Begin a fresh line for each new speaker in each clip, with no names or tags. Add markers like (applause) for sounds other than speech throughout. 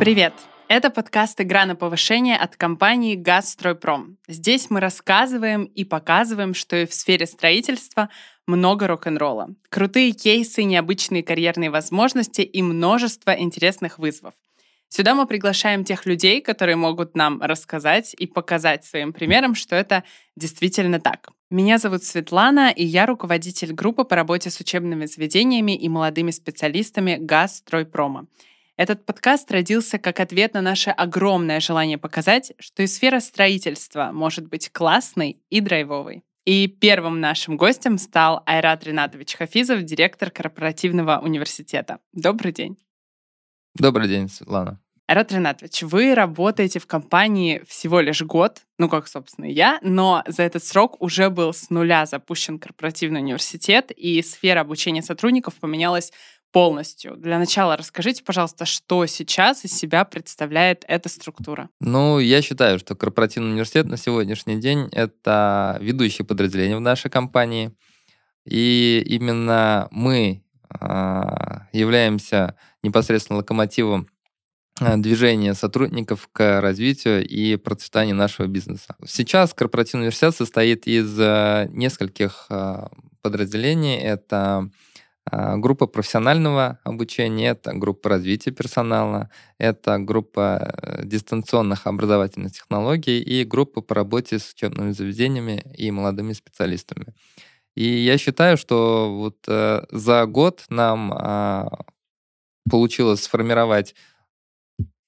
Привет! Это подкаст «Игра на повышение» от компании «Газстройпром». Здесь мы рассказываем и показываем, что и в сфере строительства много рок-н-ролла. Крутые кейсы, необычные карьерные возможности и множество интересных вызовов. Сюда мы приглашаем тех людей, которые могут нам рассказать и показать своим примером, что это действительно так. Меня зовут Светлана, и я руководитель группы по работе с учебными заведениями и молодыми специалистами «Газстройпрома». Этот подкаст родился как ответ на наше огромное желание показать, что и сфера строительства может быть классной и драйвовой. И первым нашим гостем стал Айрат Ринатович Хафизов, директор корпоративного университета. Добрый день.
Добрый день, Светлана.
Айрат Ринатович, вы работаете в компании всего лишь год, ну, как, собственно, я, но за этот срок уже был с нуля запущен корпоративный университет, и сфера обучения сотрудников поменялась полностью. Для начала расскажите, пожалуйста, что сейчас из себя представляет эта структура?
Ну, я считаю, что корпоративный университет на сегодняшний день — это ведущее подразделение в нашей компании. И именно мы э, являемся непосредственно локомотивом а, движения сотрудников к развитию и процветанию нашего бизнеса. Сейчас корпоративный университет состоит из а, нескольких подразделений. Это а, группа профессионального обучения, это группа развития персонала, это группа э, дистанционных образовательных технологий и группа по работе с учебными заведениями и молодыми специалистами. И я считаю, что вот э, за год нам э, получилось сформировать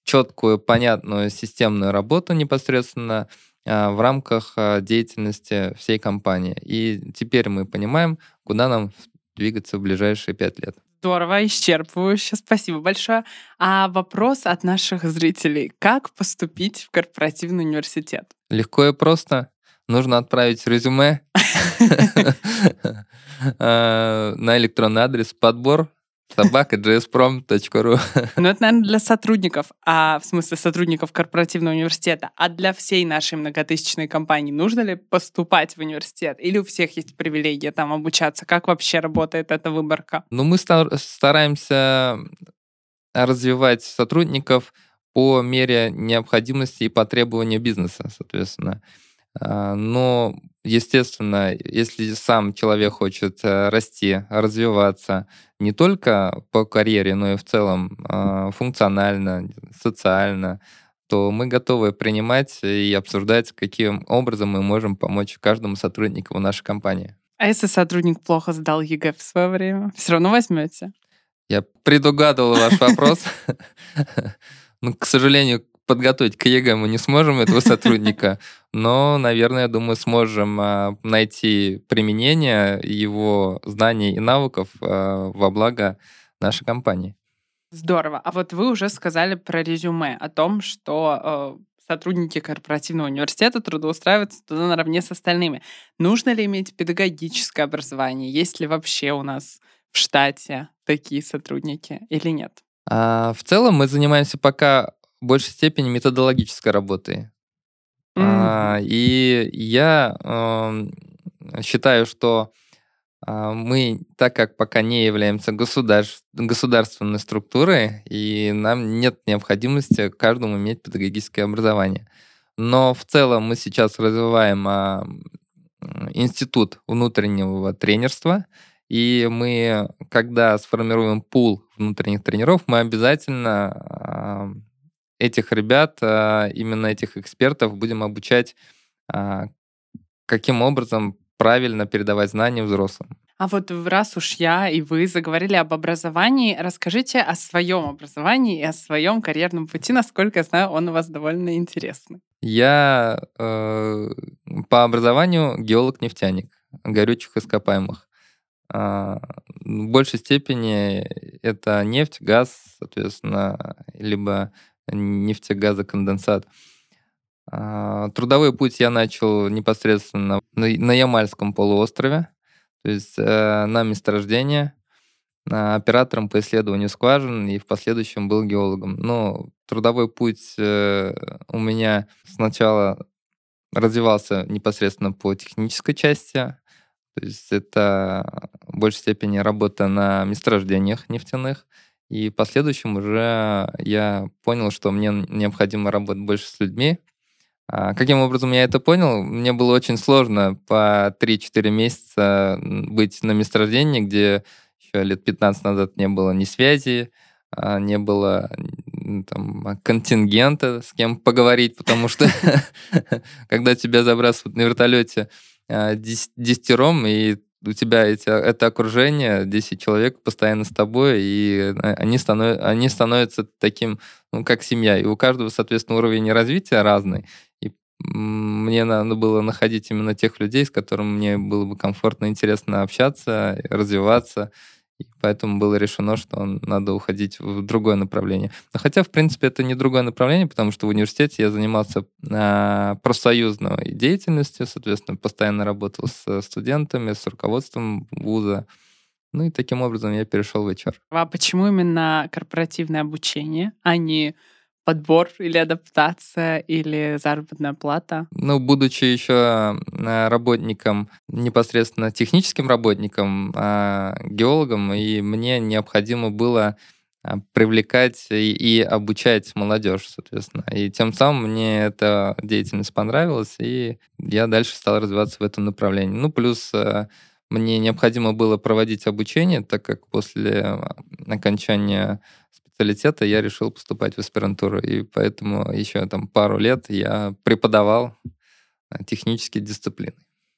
четкую, понятную, системную работу непосредственно э, в рамках деятельности всей компании. И теперь мы понимаем, куда нам двигаться в ближайшие пять лет.
Здорово, исчерпывающе. Спасибо большое. А вопрос от наших зрителей. Как поступить в корпоративный университет?
Легко и просто. Нужно отправить резюме (laughs) (laughs) э, на электронный адрес подбор Собака jsprom.ru. (laughs)
Ну, это, наверное, для сотрудников, а в смысле сотрудников корпоративного университета. А для всей нашей многотысячной компании нужно ли поступать в университет? Или у всех есть привилегия там обучаться? Как вообще работает эта выборка?
Ну, мы стараемся развивать сотрудников по мере необходимости и по требованию бизнеса, соответственно. А, но, естественно, если сам человек хочет э, расти, развиваться не только по карьере, но и в целом а, функционально, социально, то мы готовы принимать и обсуждать, каким образом мы можем помочь каждому сотруднику в нашей компании.
А если сотрудник плохо сдал ЕГЭ в свое время, все равно возьмете?
Я предугадывал ваш вопрос. (laughs) Но, к сожалению, подготовить к ЕГЭ мы не сможем этого (laughs) сотрудника, но, наверное, я думаю, сможем а, найти применение его знаний и навыков а, во благо нашей компании.
Здорово. А вот вы уже сказали про резюме, о том, что э, сотрудники корпоративного университета трудоустраиваются туда наравне с остальными. Нужно ли иметь педагогическое образование? Есть ли вообще у нас в штате такие сотрудники или нет?
А, в целом мы занимаемся пока в большей степени методологической работой. Mm-hmm. А, и я э, считаю, что э, мы, так как пока не являемся государств, государственной структурой, и нам нет необходимости каждому иметь педагогическое образование. Но в целом мы сейчас развиваем э, институт внутреннего тренерства, и мы, когда сформируем пул внутренних тренеров, мы обязательно этих ребят, а, именно этих экспертов будем обучать, а, каким образом правильно передавать знания взрослым.
А вот раз уж я и вы заговорили об образовании, расскажите о своем образовании и о своем карьерном пути. Насколько я знаю, он у вас довольно интересный.
Я э, по образованию геолог-нефтяник горючих ископаемых. Э, в большей степени это нефть, газ, соответственно, либо нефтегазоконденсат. А, трудовой путь я начал непосредственно на Ямальском полуострове, то есть э, на месторождение, оператором по исследованию скважин и в последующем был геологом. Но трудовой путь э, у меня сначала развивался непосредственно по технической части, то есть это в большей степени работа на месторождениях нефтяных, И в последующем уже я понял, что мне необходимо работать больше с людьми. А каким образом я это понял? Мне было очень сложно по 3-4 месяца быть на месторождении, где еще лет 15 назад не было ни связи, а, не было там, контингента, с кем поговорить, потому что (laughs) когда тебя забрасывают на вертолете а, десятером, и у тебя эти, это окружение, 10 человек постоянно с тобой, и а, они, станов, они становятся таким, ну, как семья. И у каждого, соответственно, уровень развития разный. И мне надо было находить именно тех людей, с которыми мне было бы комфортно, интересно общаться, развиваться. И поэтому было решено, что надо уходить в другое направление. Но хотя, в принципе, это не другое направление, потому что в университете я занимался э, профсоюзной деятельностью, соответственно, постоянно работал с студентами, с руководством вуза. Ну и таким образом я перешел в HR.
А почему именно корпоративное обучение, а не подбор или адаптация или заработная плата?
Ну, будучи еще э, работником, непосредственно техническим работником, а, геологом, и мне необходимо было а, привлекать и, обучать молодежь, соответственно. И тем самым мне эта деятельность понравилась, и я дальше стал развиваться в этом направлении. Ну, плюс э, мне необходимо было проводить обучение, так как после окончания специалитета я решил поступать в аспирантуру. И поэтому еще там пару лет я преподавал э, технические дисциплины.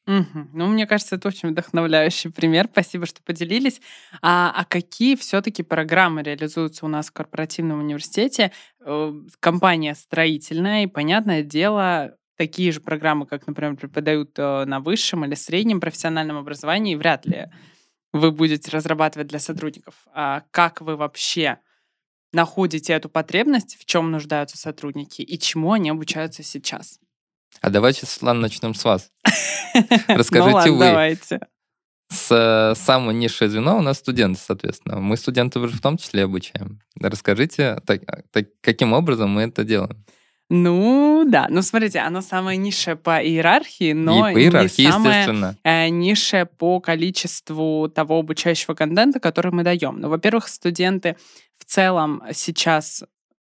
Угу. Ну, мне кажется, это очень вдохновляющий пример. Спасибо, что поделились. А, а какие все-таки программы реализуются у нас в корпоративном университете? Э, компания строительная, и, понятное дело, такие же программы, как, например, преподают э, на высшем или среднем профессиональном образовании, вряд ли вы будете разрабатывать для сотрудников. А как вы вообще находите эту потребность, в чем нуждаются сотрудники и чему они обучаются сейчас.
А давайте, Светлана, начнем с вас. (laughs) Расскажите ну, вы. давайте. С э, самого низшее звено у нас студенты, соответственно. Мы студентов в том числе обучаем. Расскажите, так, так, каким образом мы это делаем?
Ну, да. Ну, смотрите, оно самое низшее по иерархии, но и по иерархии, не самое э, низшее по количеству того обучающего контента, который мы даем. Ну, во-первых, студенты в целом сейчас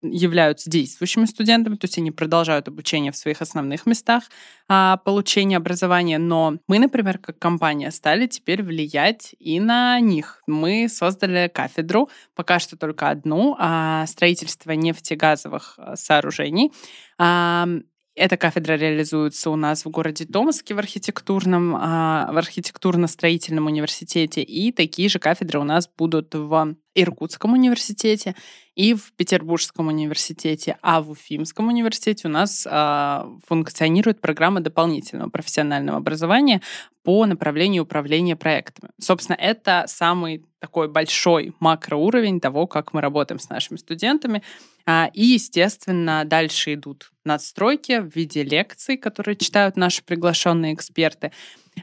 являются действующими студентами, то есть они продолжают обучение в своих основных местах а, получения образования, но мы, например, как компания стали теперь влиять и на них. Мы создали кафедру, пока что только одну, а, строительство нефтегазовых а, сооружений. А, эта кафедра реализуется у нас в городе Томске в архитектурном, а, в архитектурно-строительном университете, и такие же кафедры у нас будут в Иркутском университете и в Петербургском университете, а в Уфимском университете у нас э, функционирует программа дополнительного профессионального образования по направлению управления проектами. Собственно, это самый такой большой макроуровень того, как мы работаем с нашими студентами. А, и, естественно, дальше идут надстройки в виде лекций, которые читают наши приглашенные эксперты.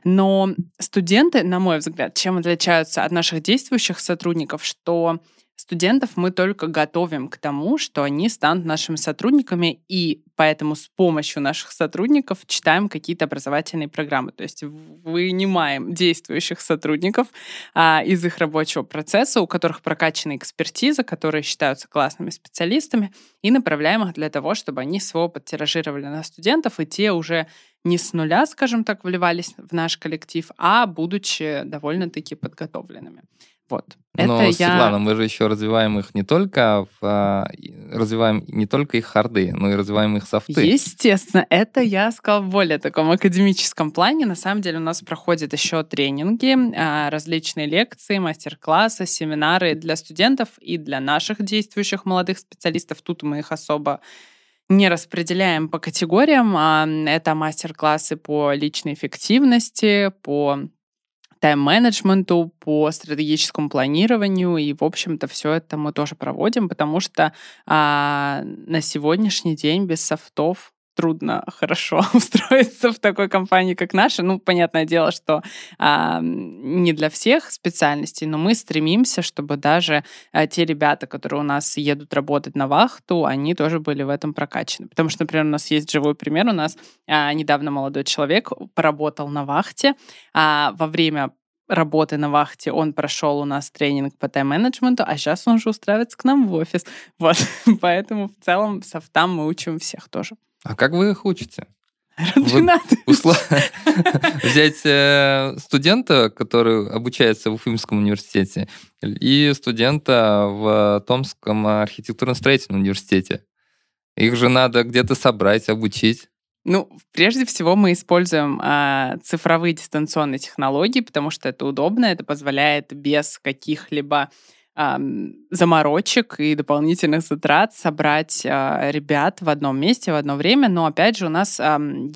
Но студенты, на мой взгляд, чем отличаются от наших действующих сотрудников, что Студентов мы только готовим к тому, что они станут нашими сотрудниками, и поэтому с помощью наших сотрудников читаем какие-то образовательные программы. То есть вынимаем действующих сотрудников а, из их рабочего процесса, у которых прокачана экспертиза, которые считаются классными специалистами, и направляем их для того, чтобы они свой опыт тиражировали на студентов, и те уже не с нуля, скажем так, вливались в наш коллектив, а будучи довольно-таки подготовленными. Вот.
Но, это Светлана, я... мы же еще развиваем их не только в, а, развиваем не только их харды, но и развиваем их софты.
Естественно, это я сказала в более таком академическом плане. На самом деле у нас проходят еще тренинги, а, различные лекции, мастер-классы, семинары для студентов и для наших действующих молодых специалистов. Тут мы их особо не распределяем по категориям. А это мастер-классы по личной эффективности, по тайм-менеджменту, по стратегическому планированию. И, в общем-то, все это мы тоже проводим, потому что а, на сегодняшний день без софтов трудно хорошо (laughs) устроиться в такой компании, как наша. Ну, понятное дело, что а, не для всех специальностей, но мы стремимся, чтобы даже а, те ребята, которые у нас едут работать на вахту, они тоже были в этом прокачаны. Потому что, например, у нас есть живой пример. У нас а, недавно молодой человек поработал на вахте а, во время работы на вахте, он прошел у нас тренинг по тайм-менеджменту, а сейчас он уже устраивается к нам в офис. (laughs) Вот, поэтому в целом софтам мы учим всех тоже.
А как вы их учите? (laughs) Взять э, студента, который обучается в Уфимском университете, и студента в Томском архитектурно-строительном университете. Их же надо где-то собрать, обучить.
Ну, прежде всего мы используем э, цифровые дистанционные технологии, потому что это удобно, это позволяет без каких-либо э, заморочек и дополнительных затрат собрать э, ребят в одном месте в одно время. Но опять же у нас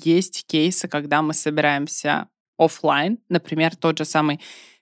есть кейсы, когда мы собираемся офлайн, например, тот же самый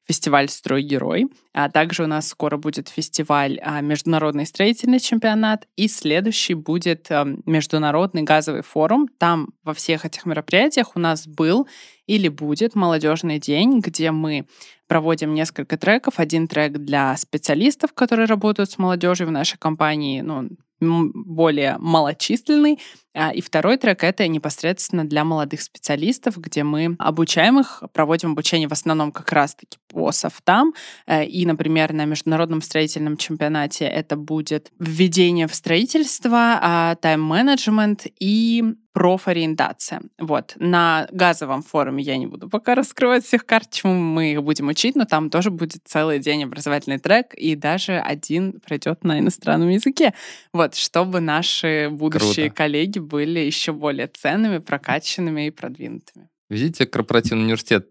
фестиваль «Строй герой». А также у нас скоро будет фестиваль а, «Международный строительный чемпионат». И следующий будет а, Международный газовый форум. Там во всех этих мероприятиях у нас был или будет молодежный день, где мы проводим несколько треков. Один трек для специалистов, которые работают с молодежью в нашей компании, ну, более малочисленный. А, и второй трек — это непосредственно для молодых специалистов, где мы обучаем их, проводим обучение в основном как раз-таки по софтам. Э, и, например, на международном строительном чемпионате это будет введение в строительство, а, тайм-менеджмент и профориентация. Вот. На газовом форуме я не буду пока раскрывать всех карт, чему мы их будем учить, но там тоже будет целый день образовательный трек, и даже один пройдет на иностранном языке. Вот, чтобы наши будущие Круто. коллеги были еще более ценными, прокачанными и продвинутыми.
Видите, корпоративный университет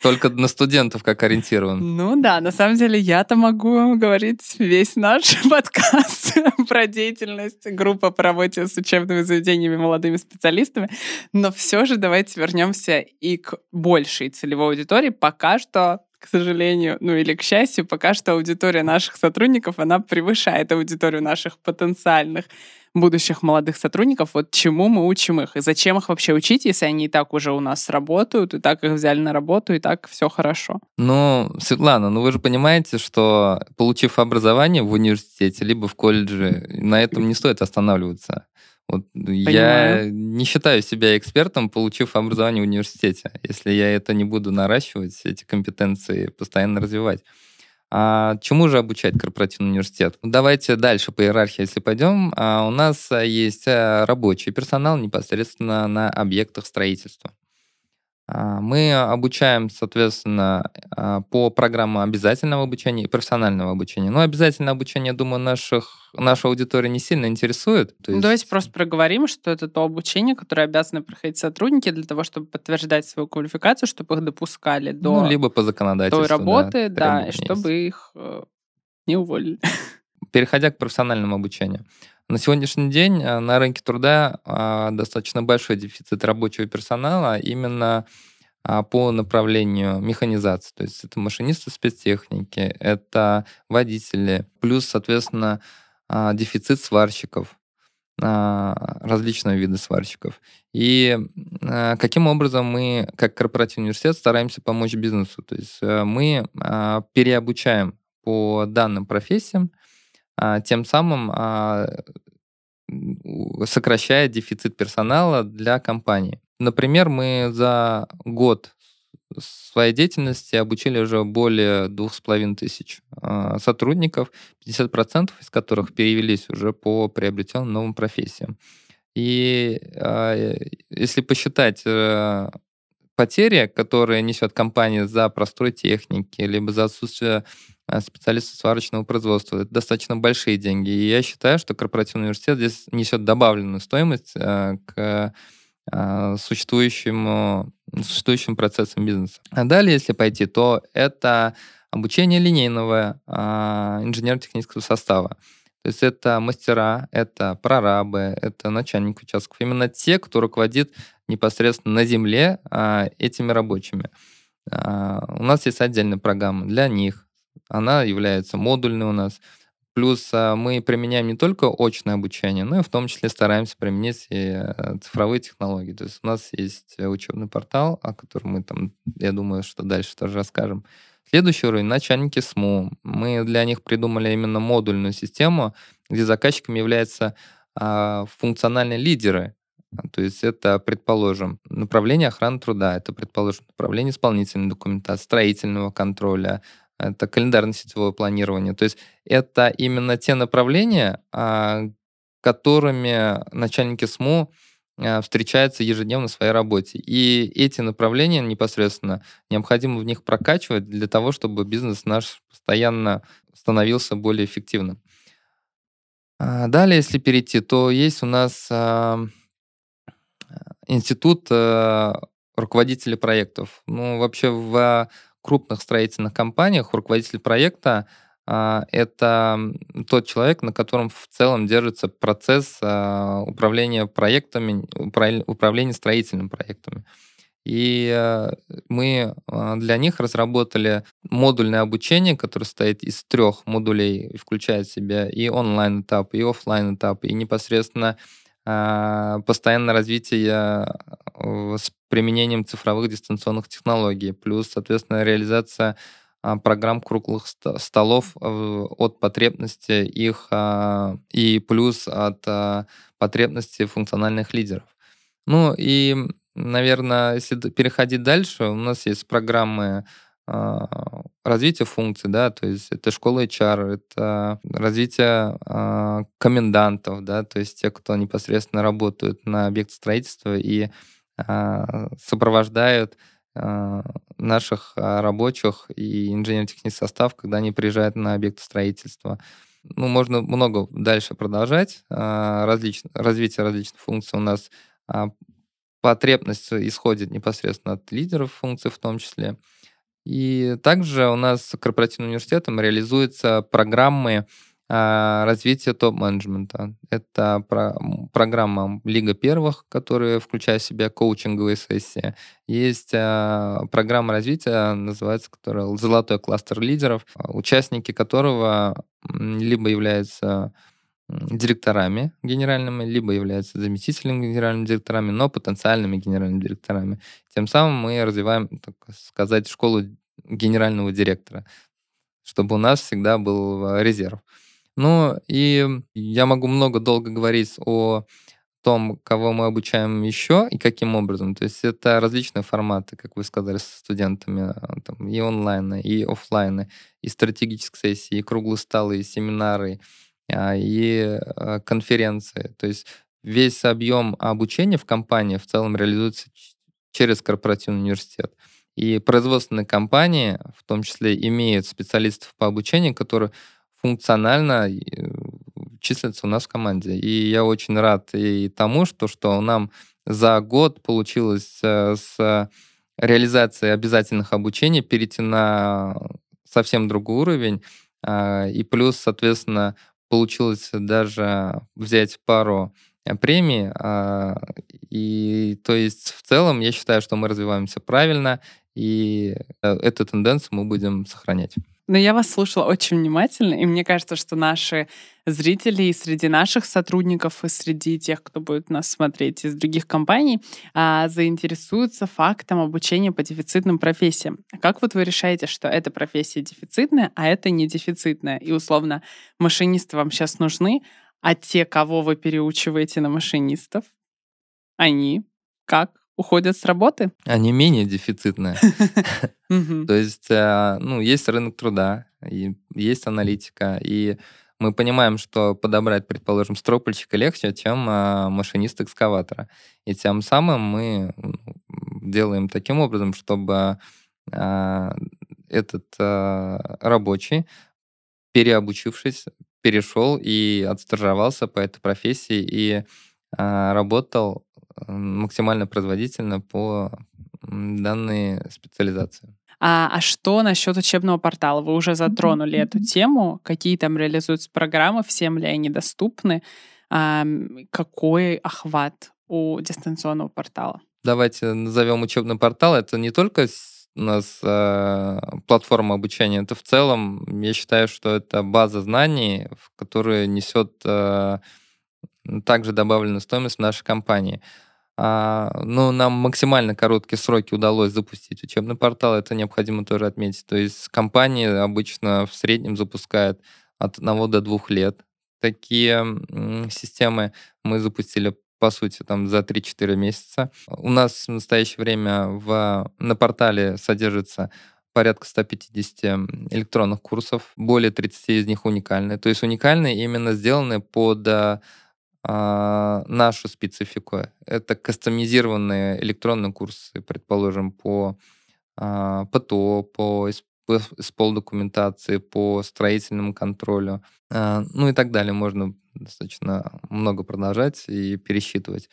только на студентов как ориентирован.
Ну да, на самом деле я-то могу говорить весь наш (laughs) подкаст (laughs) про деятельность группы по работе с учебными заведениями молодыми специалистами, но все же давайте вернемся и к большей целевой аудитории. Пока что к сожалению, ну или к счастью, пока что аудитория наших сотрудников, она превышает аудиторию наших потенциальных будущих молодых сотрудников, вот чему мы учим их, и зачем их вообще учить, если они и так уже у нас работают, и так их взяли на работу, и так все хорошо.
Ну, Светлана, ну вы же понимаете, что получив образование в университете, либо в колледже, на этом не стоит останавливаться. Вот я не считаю себя экспертом, получив образование в университете, если я это не буду наращивать, эти компетенции постоянно развивать. А чему же обучает корпоративный университет? Давайте дальше по иерархии, если пойдем. А у нас есть э, рабочий персонал непосредственно на объектах строительства. А, мы обучаем, соответственно, а, по программам обязательного обучения и профессионального обучения. Но обязательное обучение, думаю, наших, нашу аудиторию не сильно интересует.
То есть... Давайте просто проговорим, что это то обучение, которое обязаны проходить сотрудники для того, чтобы подтверждать свою квалификацию, чтобы их допускали до
ну, либо по законодательству,
той работы, да, да и чтобы их э, не уволили. (laughs)
Переходя к профессиональному обучению. На сегодняшний день э, на рынке труда а, достаточно большой дефицит рабочего персонала именно а, по направлению механизации. То есть это машинисты спецтехники, это водители, плюс, соответственно, а, дефицит сварщиков, различные виды сварщиков. И каким образом мы, как корпоративный университет, стараемся помочь бизнесу? То есть э, мы переобучаем по данным профессиям, тем самым а, сокращая дефицит персонала для компании. Например, мы за год своей деятельности обучили уже более двух с половиной тысяч а, сотрудников, 50% из которых перевелись уже по приобретенным новым профессиям. И если посчитать э, потери, которые несет компания за простой техники, либо за отсутствие а, специалистов сварочного производства. Это достаточно большие деньги. И я считаю, что корпоративный университет здесь несет добавленную стоимость а, к а, существующему, существующим процессам бизнеса. А далее, если пойти, то это обучение линейного инженерно-технического состава. То есть это мастера, это прорабы, это начальник участков. Именно те, кто руководит непосредственно на земле этими рабочими. У нас есть отдельная программа для них, она является модульной у нас. Плюс а, мы применяем не только очное обучение, но и в том числе стараемся применить и э, цифровые технологии. То есть у нас есть учебный портал, о котором мы там, я думаю, что дальше тоже расскажем. Следующий уровень — начальники СМУ. Мы для них придумали именно модульную систему, где заказчиками являются а, функциональные лидеры То есть это, предположим, направление охраны труда, это, предположим, направление исполнительной документации, строительного контроля, это календарно-сетевое планирование. То есть это именно те направления, а, которыми начальники СМУ а, встречаются ежедневно в своей работе. И эти направления непосредственно необходимо в них прокачивать для того, чтобы бизнес наш постоянно становился более эффективным. А, далее, если перейти, то есть у нас институт руководителей проектов. Ну, вообще в крупных строительных компаниях руководитель проекта а, это тот человек, на котором в целом держится процесс а, управления проектами, управления строительными проектами. И э, мы а, для них разработали модульное обучение, которое состоит из трех модулей, включает в себя и онлайн-этап, и офлайн этап и непосредственно постоянное развитие с применением цифровых дистанционных технологий, плюс, соответственно, реализация а, программ круглых столов от потребности их а, и плюс от а, потребности функциональных лидеров. Ну и, наверное, если переходить дальше, у нас есть программы развития функций, да, то есть это школа HR, это развитие комендантов, да, то есть те, кто непосредственно работают на объекте строительства и сопровождают а, наших а, рабочих и инженерно-технический состав, когда они приезжают на объект строительства. Ну, можно много дальше продолжать. А, различ... Развитие различных функций у нас потребность исходит непосредственно от лидеров функций в том числе. И также у нас корпоративным университетом реализуются программы а, развитие топ-менеджмента. Это про, программа Лига первых, которая включает в себя коучинговые сессии. Есть а, программа развития, называется, которая «Золотой кластер лидеров», участники которого либо являются директорами генеральными, либо являются заместителями генеральными директорами, но потенциальными генеральными директорами. Тем самым мы развиваем, так сказать, школу генерального директора, чтобы у нас всегда был а, резерв. Ну, и я могу много долго говорить о том, кого мы обучаем еще и каким образом. То есть это различные форматы, как вы сказали, с студентами, а, там, и онлайн, и офлайн, и стратегические сессии, и круглые столы, и семинары, а, и а, конференции. То есть весь объем обучения в компании в целом реализуется через корпоративный университет. И производственные компании, в том числе, имеют специалистов по обучению, которые функционально э, числится у нас в команде. И я очень рад и тому, что, что нам за год получилось э, с реализацией обязательных обучений перейти на совсем другой уровень. А, и плюс, соответственно, получилось даже взять пару э, премий. А, и то есть в целом я считаю, что мы развиваемся правильно, и эту тенденцию мы будем сохранять.
Но я вас слушала очень внимательно, и мне кажется, что наши зрители и среди наших сотрудников, и среди тех, кто будет нас смотреть из других компаний, а, заинтересуются фактом обучения по дефицитным профессиям. Как вот вы решаете, что эта профессия дефицитная, а это не дефицитная? И условно, машинисты вам сейчас нужны, а те, кого вы переучиваете на машинистов, они как уходят с работы?
Они менее дефицитные. (laughs) (laughs) То есть, э, ну, есть рынок труда, есть аналитика, и мы понимаем, что подобрать, предположим, стропольщика легче, чем э, машинист экскаватора. И тем самым мы делаем таким образом, чтобы э, этот рабочий, переобучившись, перешел и отстажировался по этой профессии и работал максимально производительно по данной специализации.
А, а что насчет учебного портала? Вы уже затронули эту тему. Какие там реализуются программы, всем ли они доступны? А, какой охват у дистанционного портала?
Давайте назовем учебный портал. Это не только у нас э, платформа обучения, это в целом, я считаю, что это база знаний, в которую несет э, также добавленную стоимость в нашей компании. А, но нам максимально короткие сроки удалось запустить учебный портал, это необходимо тоже отметить. То есть компании обычно в среднем запускают от одного до двух лет. Такие системы мы запустили по сути, там за 3-4 месяца. У нас в настоящее время в, на портале содержится порядка 150 электронных курсов, более 30 из них уникальные. То есть уникальные именно сделаны под а, нашу специфику. Это кастомизированные электронные курсы, предположим, по а, ПТО, по СПОЛ документации, по строительному контролю, а, ну и так далее. Можно достаточно много продолжать и пересчитывать.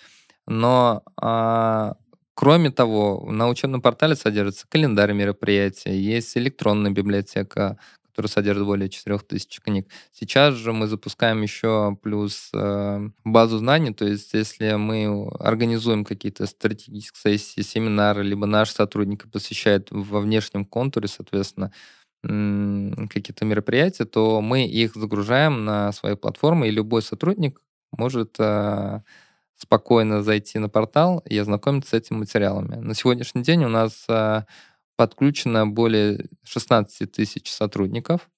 Но а, кроме того, на учебном портале содержится календарь мероприятий, есть электронная библиотека, который содержит более 4000 книг. Сейчас же мы запускаем еще плюс э, базу знаний, то есть если мы организуем какие-то стратегические сессии, семинары, либо наши сотрудники посещают во внешнем контуре, соответственно, какие-то мероприятия, то мы их загружаем на свои платформы, и любой сотрудник может э, спокойно зайти на портал и ознакомиться с этими материалами. На сегодняшний день у нас э, подключено более 16 тысяч сотрудников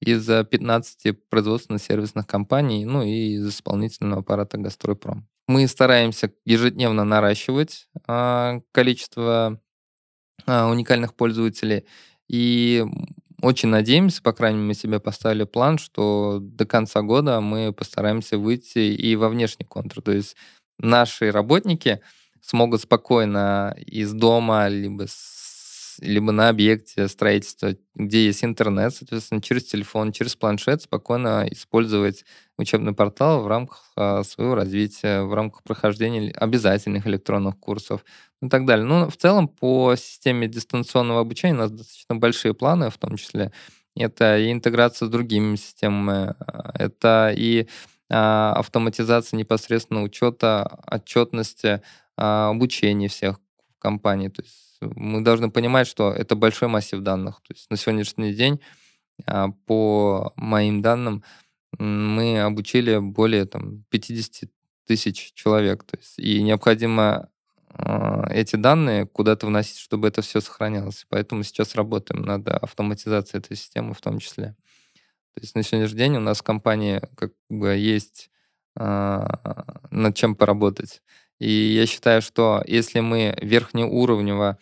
из 15 производственно-сервисных компаний, ну и из исполнительного аппарата «Гастройпром». Мы стараемся ежедневно наращивать э, количество э, уникальных пользователей и очень надеемся, по крайней мере, мы себе поставили план, что до конца года мы постараемся выйти и во внешний контур. То есть наши работники смогут спокойно из дома, либо с, либо на объекте строительства, где есть интернет, соответственно, через телефон, через планшет спокойно использовать учебный портал в рамках а, своего развития, в рамках прохождения обязательных электронных курсов и так далее. Ну, в целом, по системе дистанционного обучения у нас достаточно большие планы, в том числе это и интеграция с другими системами, а, это и а, автоматизация непосредственно учета, отчетности, обучения всех в компании. То есть мы должны понимать, что это большой массив данных. То есть на сегодняшний день, а, по моим данным, мы обучили более там, 50 тысяч человек. То есть, и необходимо эти данные куда-то вносить, чтобы это все сохранялось. Поэтому сейчас работаем над автоматизацией этой системы в том числе. То есть на сегодняшний день у нас в компании как бы есть э, над чем поработать. И я считаю, что если мы верхнеуровнево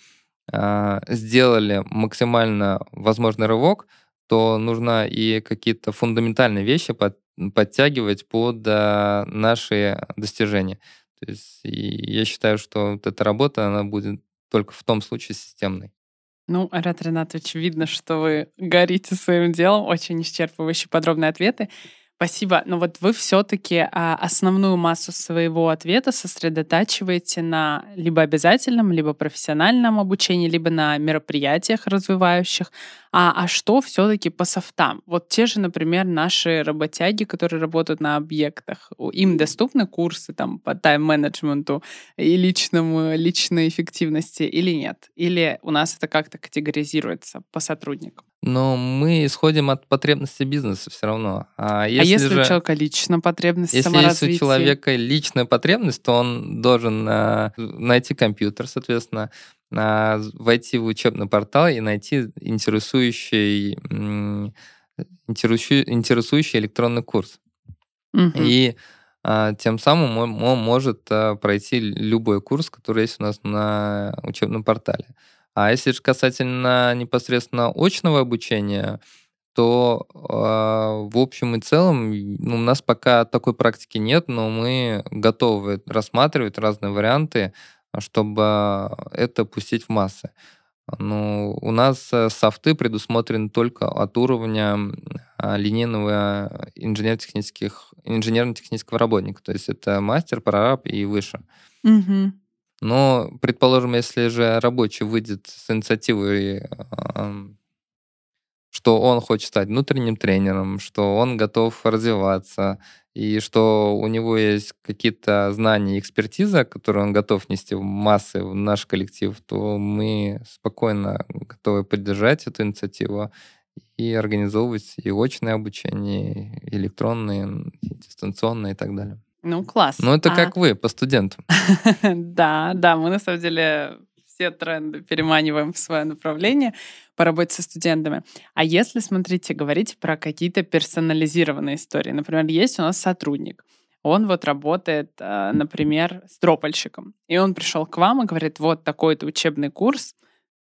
э, сделали максимально возможный рывок, то нужно и какие-то фундаментальные вещи под, подтягивать под э, наши достижения. То есть я считаю, что вот эта работа, она будет только в том случае системной.
Ну, Арат Ренатович, видно, что вы горите своим делом. Очень исчерпывающие подробные ответы. Спасибо. Но вот вы все-таки а, основную массу своего ответа сосредотачиваете на либо обязательном, либо профессиональном обучении, либо на мероприятиях развивающих. А, а что все-таки по софтам? Вот те же, например, наши работяги, которые работают на объектах, им доступны курсы там по тайм-менеджменту и личному, личной эффективности или нет? Или у нас это как-то категоризируется по сотрудникам?
Но мы исходим от потребностей бизнеса все равно.
А, если, а если же, у человека личная потребность,
если есть у человека личная потребность, то он должен а, найти компьютер, соответственно, а, войти в учебный портал и найти интересующий, интересующий, интересующий электронный курс. Угу. И а, тем самым он, может пройти любой курс, который есть у нас на учебном портале. А если же касательно непосредственно очного обучения, то э, в общем и целом ну, у нас пока такой практики нет, но мы готовы рассматривать разные варианты, чтобы это пустить в массы. Ну, у нас э, софты предусмотрены только от уровня линейного инженерно-технических, инженерно-технического работника. То есть это мастер, прораб и выше. Угу. Но, предположим, если же рабочий выйдет с инициативой, что он хочет стать внутренним тренером, что он готов развиваться, и что у него есть какие-то знания и экспертиза, которые он готов нести в массы в наш коллектив, то мы спокойно готовы поддержать эту инициативу и организовывать и очное обучение, и электронное, и дистанционное и так далее.
Ну, класс.
Ну, это а... как вы, по студентам. (laughs)
Да, да, мы на самом деле все тренды переманиваем в свое направление по работе со студентами. А если, смотрите, говорить про какие-то персонализированные истории, например, есть у нас сотрудник, он вот работает, э, например, с дропальщиком. И он пришел к вам и говорит, вот такой-то учебный курс,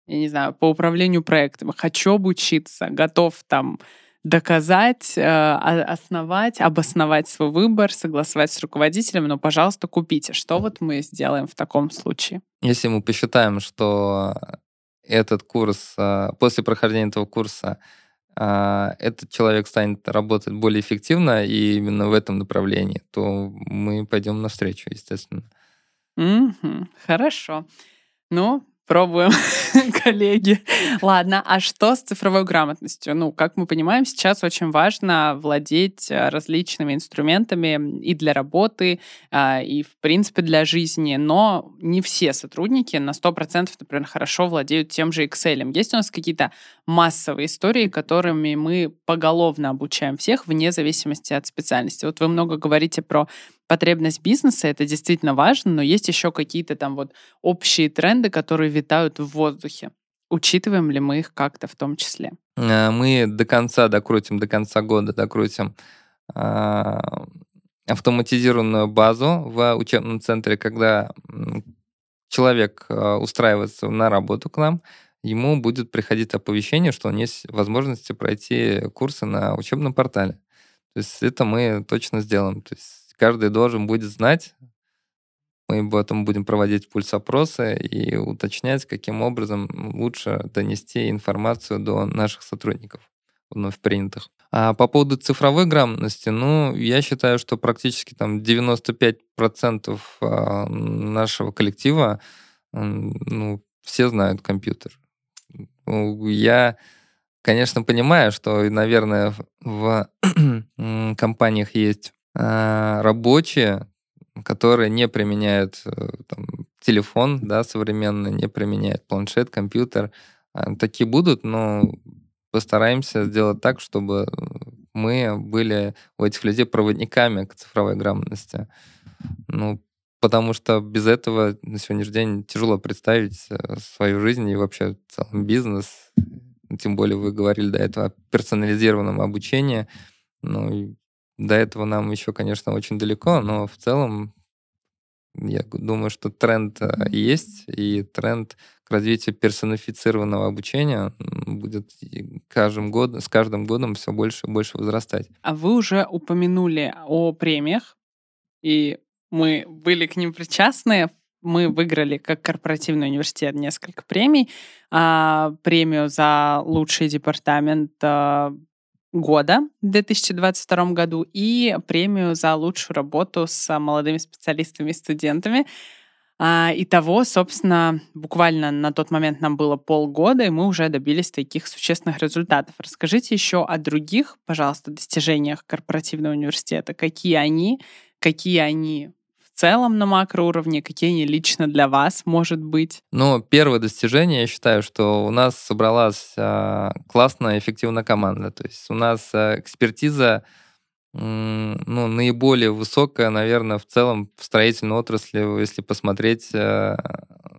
я не знаю, по управлению проектами. Хочу обучиться, готов там доказать, э, основать, обосновать свой выбор, согласовать с руководителем, но, пожалуйста, купите. Что вот мы сделаем в таком случае?
Если мы посчитаем, что этот курс, э, после прохождения этого курса, э, этот человек станет работать более эффективно и именно в этом направлении, то мы пойдем навстречу, естественно.
Mm-hmm. Хорошо. Ну, Пробуем, (laughs) коллеги. Ладно, а что с цифровой грамотностью? Ну, как мы понимаем, сейчас очень важно владеть э, различными инструментами и для работы, а, и, в принципе, для жизни. Но не все сотрудники на 100%, например, хорошо владеют тем же Excel. Есть у нас какие-то массовые истории, которыми мы поголовно обучаем всех вне зависимости от специальности? Вот вы много говорите про потребность бизнеса, это действительно важно, но есть еще какие-то там вот общие тренды, которые витают в воздухе. Учитываем ли мы их как-то в том числе?
Э, мы до конца докрутим, до конца года докрутим а, автоматизированную базу в учебном центре, когда человек а, устраивается на работу к нам, ему будет приходить оповещение, что у него есть возможности пройти курсы на учебном портале. То есть это мы точно сделаем. То есть каждый должен будет знать, мы потом будем проводить пульс-опросы и уточнять, каким образом лучше донести информацию до наших сотрудников, вновь принятых. А по поводу цифровой грамотности, ну, я считаю, что практически там 95% а, нашего коллектива, ну, все знают компьютер. Ну, я, конечно, понимаю, что, наверное, в (clears throat) компаниях есть рабочие, которые не применяют э, там, телефон да, современный, не применяют планшет, компьютер. А, такие будут, но постараемся сделать так, чтобы мы были у этих людей проводниками к цифровой грамотности. Ну, потому что без этого на сегодняшний день тяжело представить э, свою жизнь и вообще в целом бизнес. Тем более вы говорили до этого о персонализированном обучении. Ну, до этого нам еще, конечно, очень далеко, но в целом я думаю, что тренд э, есть, и тренд к развитию персонифицированного обучения будет каждым годом, с каждым годом все больше и больше возрастать.
А вы уже упомянули о премиях, и мы были к ним причастны. Мы выиграли как корпоративный университет несколько премий. А, премию за лучший департамент а, года в 2022 году и премию за лучшую работу с молодыми специалистами и студентами. А, итого, собственно, буквально на тот момент нам было полгода, и мы уже добились таких существенных результатов. Расскажите еще о других, пожалуйста, достижениях корпоративного университета. Какие они, какие они целом на макроуровне, какие они лично для вас, может быть?
Ну, первое достижение, я считаю, что у нас собралась э, классная, эффективная команда. То есть у нас э, экспертиза ну, наиболее высокая, наверное, в целом в строительной отрасли, если посмотреть э,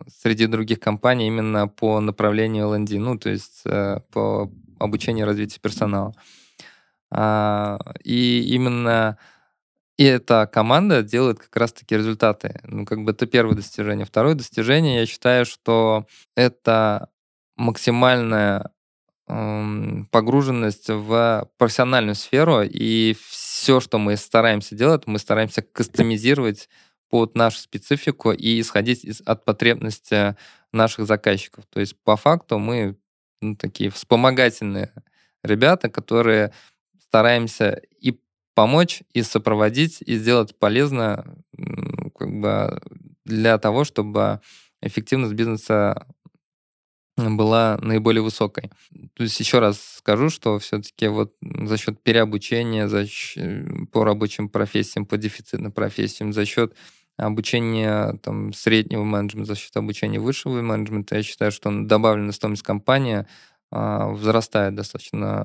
среди других компаний именно по направлению L&D, ну, то есть э, по обучению и развитию персонала. А, и именно и эта команда делает как раз-таки результаты. Ну, как бы это первое достижение. Второе достижение, я считаю, что это максимальная эм, погруженность в профессиональную сферу, и все, что мы стараемся делать, мы стараемся кастомизировать под нашу специфику и исходить из, от потребности наших заказчиков. То есть по факту мы ну, такие вспомогательные ребята, которые стараемся и помочь и сопроводить, и сделать полезно как бы для того, чтобы эффективность бизнеса была наиболее высокой. То есть еще раз скажу, что все-таки вот за счет переобучения за счет, по рабочим профессиям, по дефицитным профессиям, за счет обучения там, среднего менеджмента, за счет обучения высшего менеджмента, я считаю, что добавленная стоимость компании а, возрастает достаточно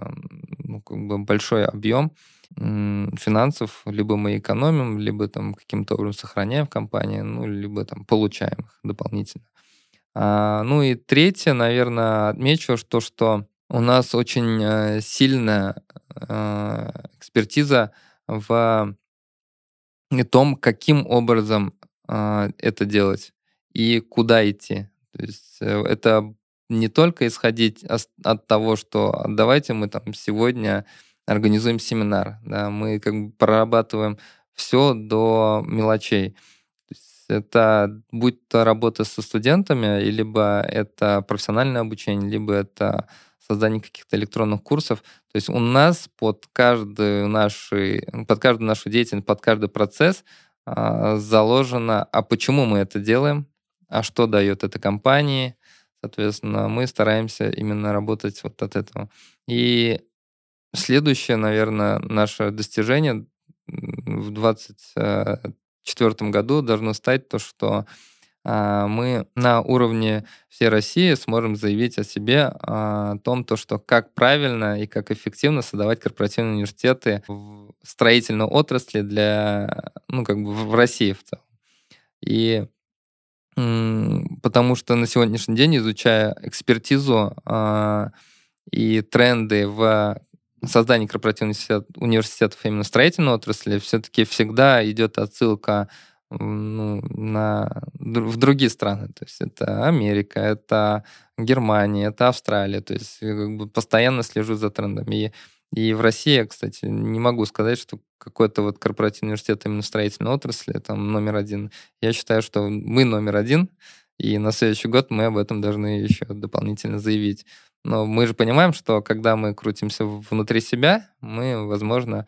ну, как бы большой объем финансов, либо мы экономим, либо там каким-то образом сохраняем в компании, ну, либо там получаем их дополнительно. А, ну и третье, наверное, отмечу, что, что у нас очень э, сильная э, экспертиза в том, каким образом э, это делать и куда идти. То есть э, это не только исходить от того, что давайте мы там сегодня организуем семинар, да, мы как бы прорабатываем все до мелочей. Это будь то работа со студентами, либо это профессиональное обучение, либо это создание каких-то электронных курсов. То есть у нас под каждую нашу, под каждую нашу деятельность, под каждый процесс а, заложено, а почему мы это делаем, а что дает эта компании. Соответственно, мы стараемся именно работать вот от этого. И следующее, наверное, наше достижение в 2024 году должно стать то, что а, мы на уровне всей России сможем заявить о себе а, о том, то, что как правильно и как эффективно создавать корпоративные университеты в строительной отрасли для, ну, как бы в России в целом. И потому что на сегодняшний день, изучая экспертизу э, и тренды в создании корпоративных университетов именно строительной отрасли, все-таки всегда идет отсылка ну, на, в другие страны. То есть это Америка, это Германия, это Австралия. То есть как бы постоянно слежу за трендами. И, и в России, кстати, не могу сказать, что какой-то вот корпоративный университет именно строительной отрасли там номер один. Я считаю, что мы номер один, и на следующий год мы об этом должны еще дополнительно заявить. Но мы же понимаем, что когда мы крутимся внутри себя, мы, возможно,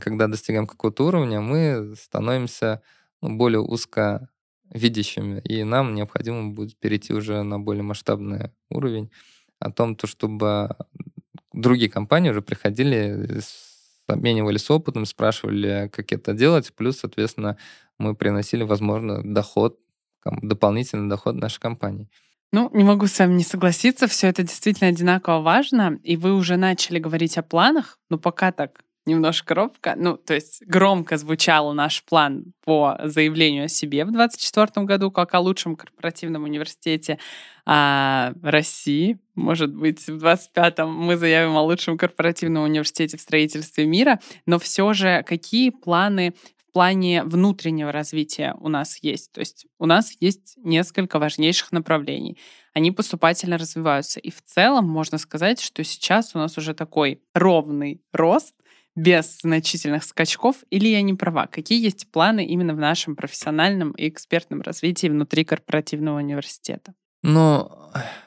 когда достигаем какого-то уровня, мы становимся ну, более узко видящими, и нам необходимо будет перейти уже на более масштабный уровень о том, то, чтобы другие компании уже приходили, обменивались опытом, спрашивали, как это делать, плюс, соответственно, мы приносили, возможно, доход, дополнительный доход нашей компании.
Ну, не могу с вами не согласиться, все это действительно одинаково важно, и вы уже начали говорить о планах, но пока так немножко робко. Ну, то есть громко звучал наш план по заявлению о себе в 2024 году как о лучшем корпоративном университете а, России. Может быть, в 2025 мы заявим о лучшем корпоративном университете в строительстве мира. Но все же какие планы в плане внутреннего развития у нас есть? То есть у нас есть несколько важнейших направлений они поступательно развиваются. И в целом можно сказать, что сейчас у нас уже такой ровный рост, без значительных скачков, или я не права? Какие есть планы именно в нашем профессиональном и экспертном развитии внутри корпоративного университета?
Ну,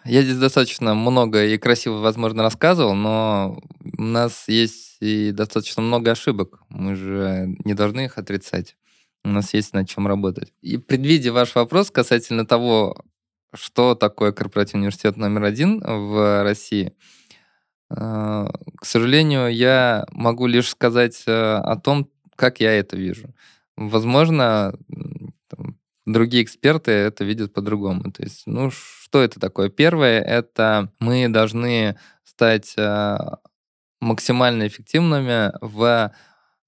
я здесь достаточно много и красиво, возможно, рассказывал, но у нас есть и достаточно много ошибок. Мы же не должны их отрицать. У нас есть над чем работать. И предвидя ваш вопрос касательно того, что такое корпоративный университет номер один в России, к сожалению, я могу лишь сказать э, о том, как я это вижу. Возможно, другие эксперты это видят по-другому. То есть, ну, что это такое? Первое, это мы должны стать э, максимально эффективными в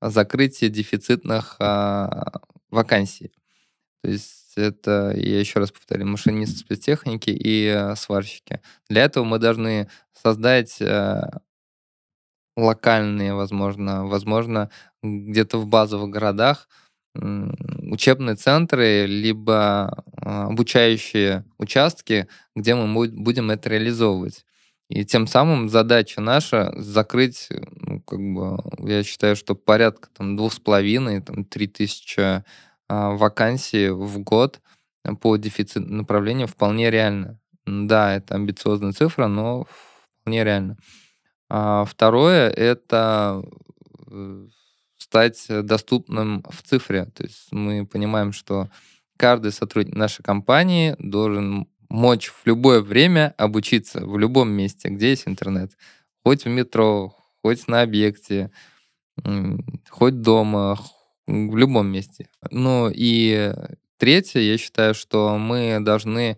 закрытии дефицитных вакансий. То есть это, я еще раз повторю, машинисты спецтехники и сварщики. Для этого мы должны создать э, локальные, возможно, возможно, где-то в базовых городах учебные центры, либо а, обучающие участки, где мы будем это реализовывать. И тем самым задача наша закрыть, ну, как бы, я считаю, что порядка там двух с половиной, там три тысячи а, вакансий в год по дефицитным направлениям вполне реально. Да, это амбициозная цифра, но вполне реально. А второе — это э, стать доступным в цифре. То есть мы понимаем, что каждый сотрудник нашей компании должен мочь в любое время обучиться в любом месте, где есть интернет. Хоть в метро, хоть на объекте, хоть дома, в любом месте. Ну и третье, я считаю, что мы должны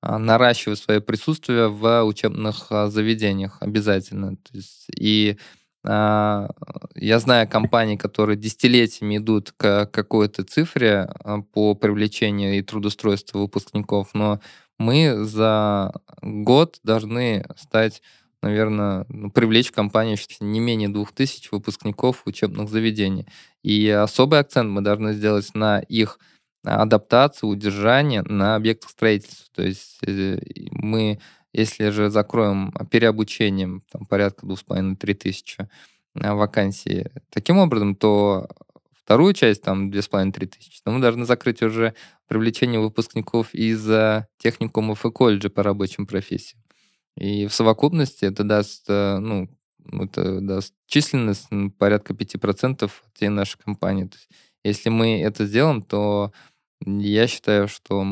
а, наращивать свое присутствие в учебных а, заведениях обязательно. То есть, и а, я знаю компании, которые десятилетиями идут к какой-то цифре по привлечению и трудоустройству выпускников, но мы за год должны стать наверное, ну, привлечь в компанию не менее двух тысяч выпускников учебных заведений. И особый акцент мы должны сделать на их адаптацию, удержание на объектах строительства. То есть э, мы, если же закроем переобучением там, порядка 2,5-3 тысячи вакансий таким образом, то вторую часть, там 2,5-3 тысячи, то мы должны закрыть уже привлечение выпускников из техникумов и колледжа по рабочим профессиям. И в совокупности это даст, э, ну, это даст численность порядка 5% от всей нашей компании. То есть, если мы это сделаем, то я считаю, что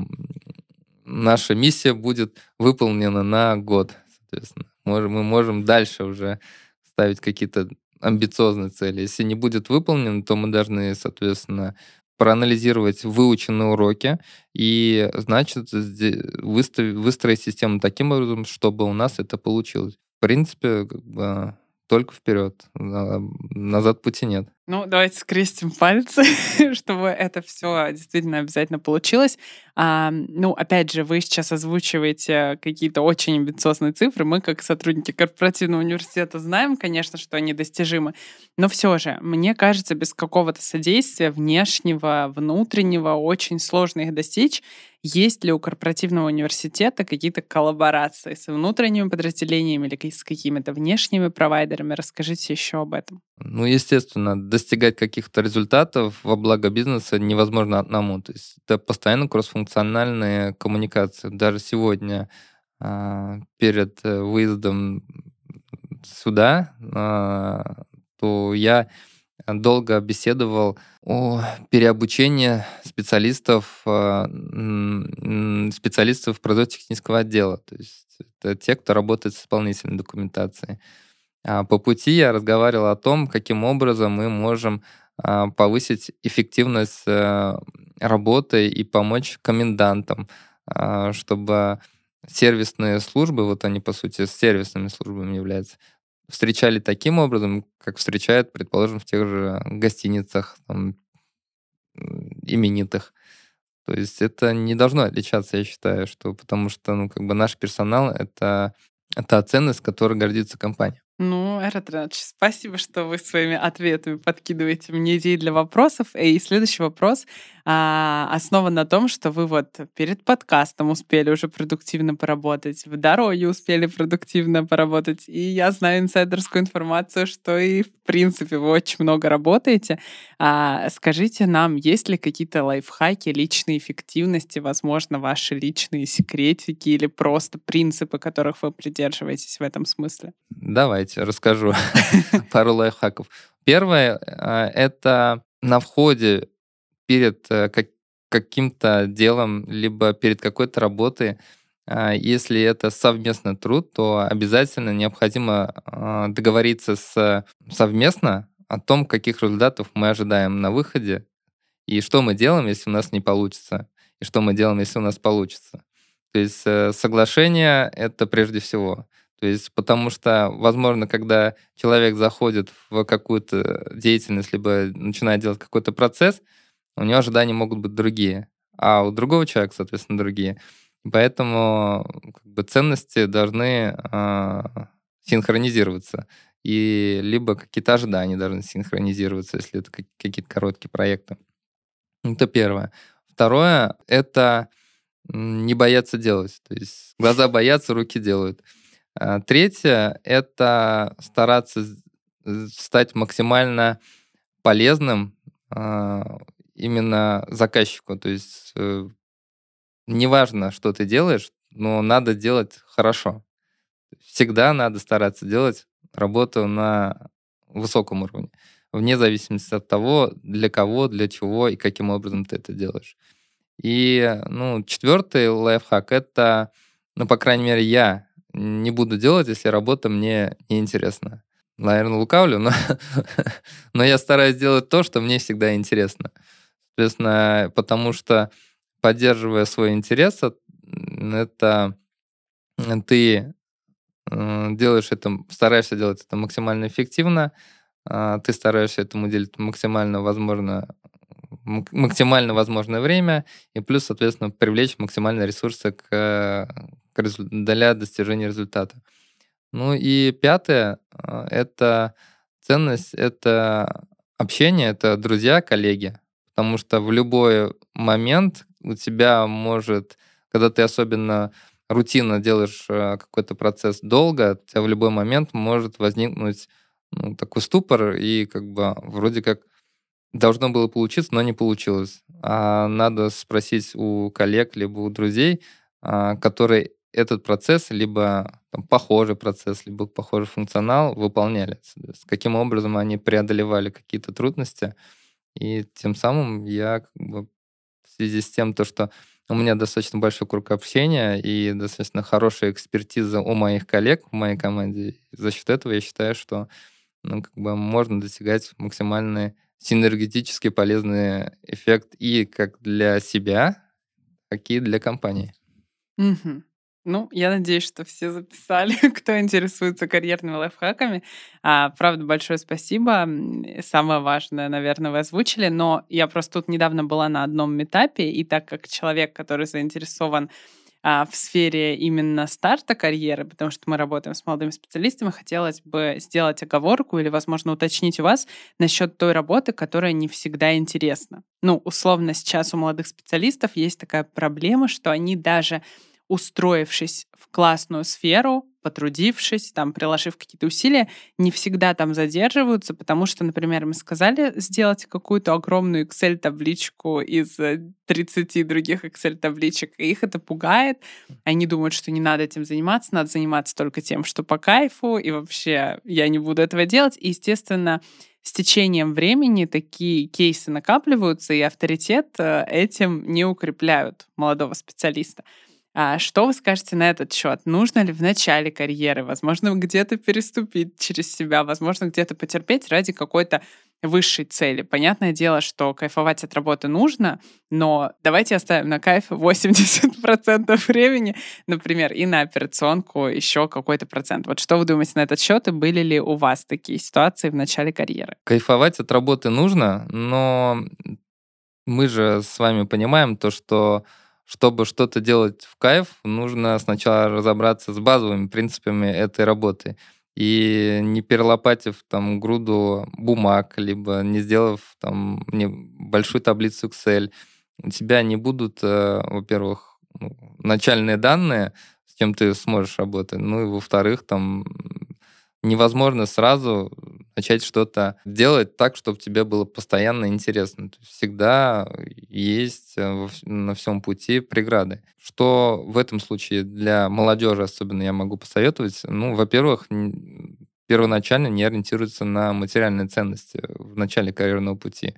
наша миссия будет выполнена на год. Соответственно, мы можем дальше уже ставить какие-то амбициозные цели. Если не будет выполнено, то мы должны, соответственно, проанализировать выученные уроки и, значит, выставить, выстроить систему таким образом, чтобы у нас это получилось. В принципе, только вперед. Назад пути нет.
Ну, давайте скрестим пальцы, (laughs) чтобы это все действительно обязательно получилось. А, ну, опять же, вы сейчас озвучиваете какие-то очень амбициозные цифры. Мы, как сотрудники корпоративного университета, знаем, конечно, что они достижимы. Но все же, мне кажется, без какого-то содействия внешнего, внутреннего очень сложно их достичь. Есть ли у корпоративного университета какие-то коллаборации с внутренними подразделениями или с какими-то внешними провайдерами? Расскажите еще об этом.
Ну, естественно, достигать каких-то результатов во благо бизнеса невозможно одному. То есть это постоянно кроссфункциональные коммуникации. Даже сегодня а, перед э, выездом сюда, а, то я долго беседовал о переобучении специалистов, а, специалистов производства технического отдела. То есть это те, кто работает с исполнительной документацией. А по пути я разговаривал о том, каким образом мы можем а, повысить эффективность э, работы и помочь комендантам, чтобы сервисные службы, вот они по сути сервисными службами являются, встречали таким образом, как встречают, предположим, в тех же гостиницах там, именитых. То есть это не должно отличаться, я считаю, что потому что ну, как бы наш персонал это, это ценность, которой гордится компания.
Ну, Эрат спасибо, что вы своими ответами подкидываете мне идеи для вопросов. И следующий вопрос а, основан на том, что вы вот перед подкастом успели уже продуктивно поработать, в дороге успели продуктивно поработать. И я знаю инсайдерскую информацию, что и в принципе вы очень много работаете. А, скажите нам, есть ли какие-то лайфхаки личной эффективности, возможно, ваши личные секретики или просто принципы, которых вы придерживаетесь в этом смысле?
Давай давайте расскажу (laughs) пару лайфхаков. Первое а, — это на входе перед э, каким-то делом, либо перед какой-то работой, а, если это совместный труд, то обязательно необходимо договориться с, совместно о том, каких результатов мы ожидаем на выходе, и что мы делаем, если у нас не получится, и что мы делаем, если у нас получится. То есть э, соглашение — это прежде всего. То есть, потому что, возможно, когда человек заходит в какую-то деятельность, либо начинает делать какой-то процесс, у него ожидания могут быть другие, а у другого человека, соответственно, другие. Поэтому как бы, ценности должны э, синхронизироваться. И либо какие-то ожидания должны синхронизироваться, если это какие-то короткие проекты. Это первое. Второе — это не бояться делать. То есть глаза боятся, руки делают. А, третье — это стараться стать максимально полезным а, именно заказчику. То есть э, неважно, что ты делаешь, но надо делать хорошо. Всегда надо стараться делать работу на высоком уровне, вне зависимости от того, для кого, для чего и каким образом ты это делаешь. И ну, четвертый лайфхак — это, ну, по крайней мере, я не буду делать, если работа мне не интересна. Наверное, лукавлю, но, (laughs) но я стараюсь делать то, что мне всегда интересно. Соответственно, потому что поддерживая свой интерес, это ты делаешь это, стараешься делать это максимально эффективно, а, ты стараешься этому уделить максимально возможно максимально возможное время и плюс, соответственно, привлечь максимально ресурсы к, для достижения результата. Ну и пятое — это ценность, это общение, это друзья, коллеги. Потому что в любой момент у тебя может, когда ты особенно рутинно делаешь э, какой-то процесс долго, у тебя в любой момент может возникнуть ну, такой ступор, и как бы вроде как должно было получиться, но не получилось. А надо спросить у коллег, либо у друзей, а, которые этот процесс, либо там, похожий процесс, либо похожий функционал выполняли. С каким образом они преодолевали какие-то трудности. И тем самым я как бы, в связи с тем, то, что у меня достаточно большой круг общения и достаточно хорошая экспертиза у моих коллег в моей команде. За счет этого я считаю, что ну, как бы можно достигать максимальный синергетически полезный эффект и как для себя, так и для компании.
Угу. Ну, я надеюсь, что все записали, (laughs) кто интересуется карьерными лайфхаками. А, правда, большое спасибо. Самое важное, наверное, вы озвучили. Но я просто тут недавно была на одном этапе, и так как человек, который заинтересован а, в сфере именно старта карьеры, потому что мы работаем с молодыми специалистами, хотелось бы сделать оговорку или, возможно, уточнить у вас насчет той работы, которая не всегда интересна. Ну, условно, сейчас у молодых специалистов есть такая проблема, что они даже устроившись в классную сферу, потрудившись, там, приложив какие-то усилия, не всегда там задерживаются, потому что, например, мы сказали сделать какую-то огромную Excel-табличку из 30 э, других Excel-табличек, и их это пугает. Они думают, что не надо этим заниматься, надо заниматься только тем, что по кайфу, и вообще я не буду этого делать. И, естественно, с течением времени такие кейсы накапливаются, и авторитет э, этим не укрепляют молодого специалиста. А что вы скажете на этот счет? Нужно ли в начале карьеры, возможно, где-то переступить через себя, возможно, где-то потерпеть ради какой-то высшей цели. Понятное дело, что кайфовать от работы нужно, но давайте оставим на кайф 80% времени, например, и на операционку еще какой-то процент. Вот что вы думаете на этот счет, и были ли у вас такие ситуации в начале карьеры?
Кайфовать от работы нужно, но мы же с вами понимаем то, что чтобы что-то делать в кайф, нужно сначала разобраться с базовыми принципами этой работы. И не перелопатив там груду бумаг, либо не сделав там большую таблицу Excel, у тебя не будут, э, во-первых, ну, начальные данные, с чем ты сможешь работать, ну и во-вторых, там невозможно сразу начать что-то делать так, чтобы тебе было постоянно интересно. Всегда есть э, на всем пути преграды. Что в этом случае для молодежи особенно я могу посоветовать? Ну, во-первых, первоначально не ориентируется на материальные ценности в начале карьерного пути.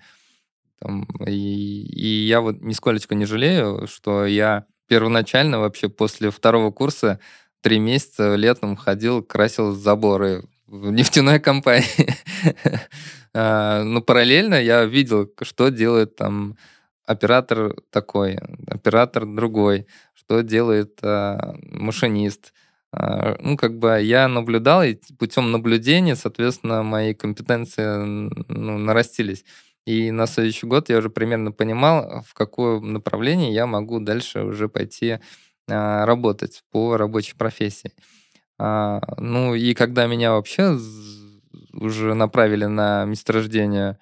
Там, и, и я вот нисколечко не жалею, что я первоначально вообще после второго курса три месяца летом ходил, красил заборы в нефтяной компании. (laughs) А, Но ну, параллельно я видел, что делает там оператор такой, оператор другой, что делает а, машинист. А, ну, как бы я наблюдал, и путем наблюдения, соответственно, мои компетенции ну, нарастились. И на следующий год я уже примерно понимал, в какое направление я могу дальше уже пойти работать по рабочей профессии. А, ну и когда меня вообще уже направили на месторождение,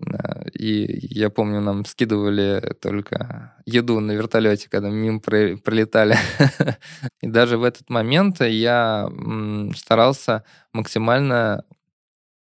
а, и я помню, нам скидывали только еду на вертолете, когда мимо пролетали. (laughs) И даже в этот момент я старался максимально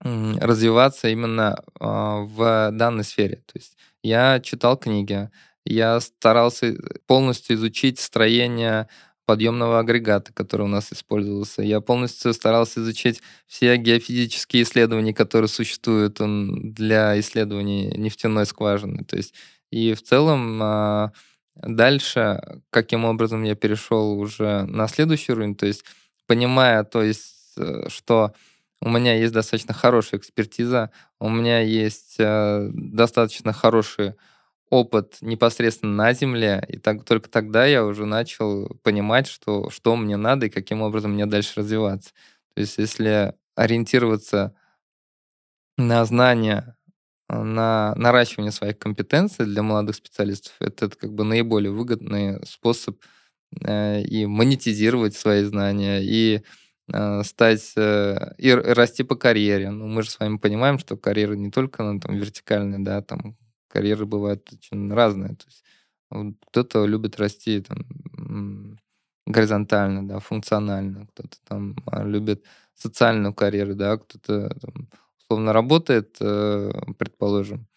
развиваться именно а, в данной сфере. То есть я читал книги, я старался полностью изучить строение подъемного агрегата, который у нас использовался. Я полностью старался изучить все геофизические исследования, которые существуют для исследований нефтяной скважины. То есть и в целом а, дальше, каким образом я перешел уже на следующий уровень, то есть понимая, то есть, э, что у меня есть достаточно хорошая экспертиза, у меня есть э, достаточно хорошие опыт непосредственно на земле, и так, только тогда я уже начал понимать, что, что мне надо и каким образом мне дальше развиваться. То есть если ориентироваться на знания, на наращивание своих компетенций для молодых специалистов, это, это как бы наиболее выгодный способ э, и монетизировать свои знания, и э, стать э, и расти по карьере. Ну, мы же с вами понимаем, что карьера не только ну, там, вертикальная, да, там карьеры бывают очень разные. То есть кто-то любит расти там, горизонтально, да, функционально, кто-то там а, любит социальную карьеру, да, кто-то там, условно работает, э, предположим,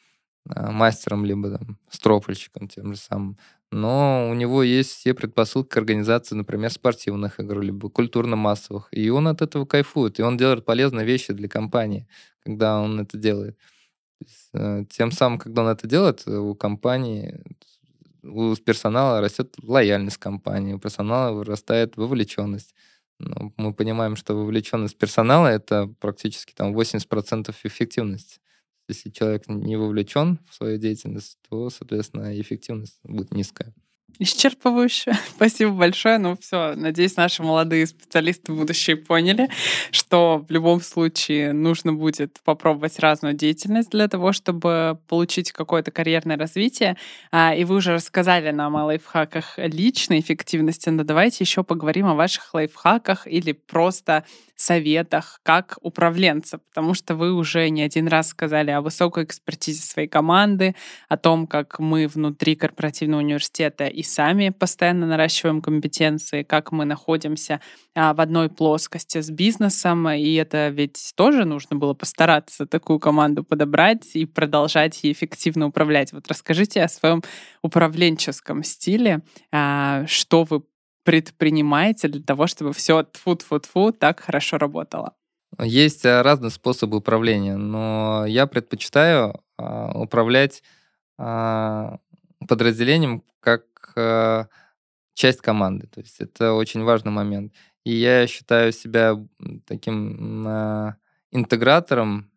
а, мастером, либо там стропольщиком тем же самым, но у него есть все предпосылки к организации, например, спортивных игр, либо культурно-массовых, и он от этого кайфует, и он делает полезные вещи для компании, когда он это делает. Э, тем самым, когда он это делает, у компании, у персонала растет лояльность компании, у персонала вырастает вовлеченность. Но мы понимаем, что вовлеченность персонала это практически там 80% эффективности. Если человек не вовлечен в свою деятельность, то, соответственно, эффективность будет низкая.
Исчерпывающе. (laughs) Спасибо большое. Ну все, надеюсь, наши молодые специалисты будущие поняли, что в любом случае нужно будет попробовать разную деятельность для того, чтобы получить какое-то карьерное развитие. А, и вы уже рассказали нам о лайфхаках личной эффективности, но давайте еще поговорим о ваших лайфхаках или просто советах как управленца, потому что вы уже не один раз сказали о высокой экспертизе своей команды, о том, как мы внутри корпоративного университета и сами постоянно наращиваем компетенции, как мы находимся а, в одной плоскости с бизнесом, и это ведь тоже нужно было постараться такую команду подобрать и продолжать ей эффективно управлять. Вот расскажите о своем управленческом стиле, а, что вы предпринимаете для того, чтобы все тфу-тфу-тфу так хорошо работало?
Есть э, разные способы управления, но я предпочитаю а, управлять а, подразделением как а, часть команды. То есть это очень важный момент. И я считаю себя таким а, интегратором,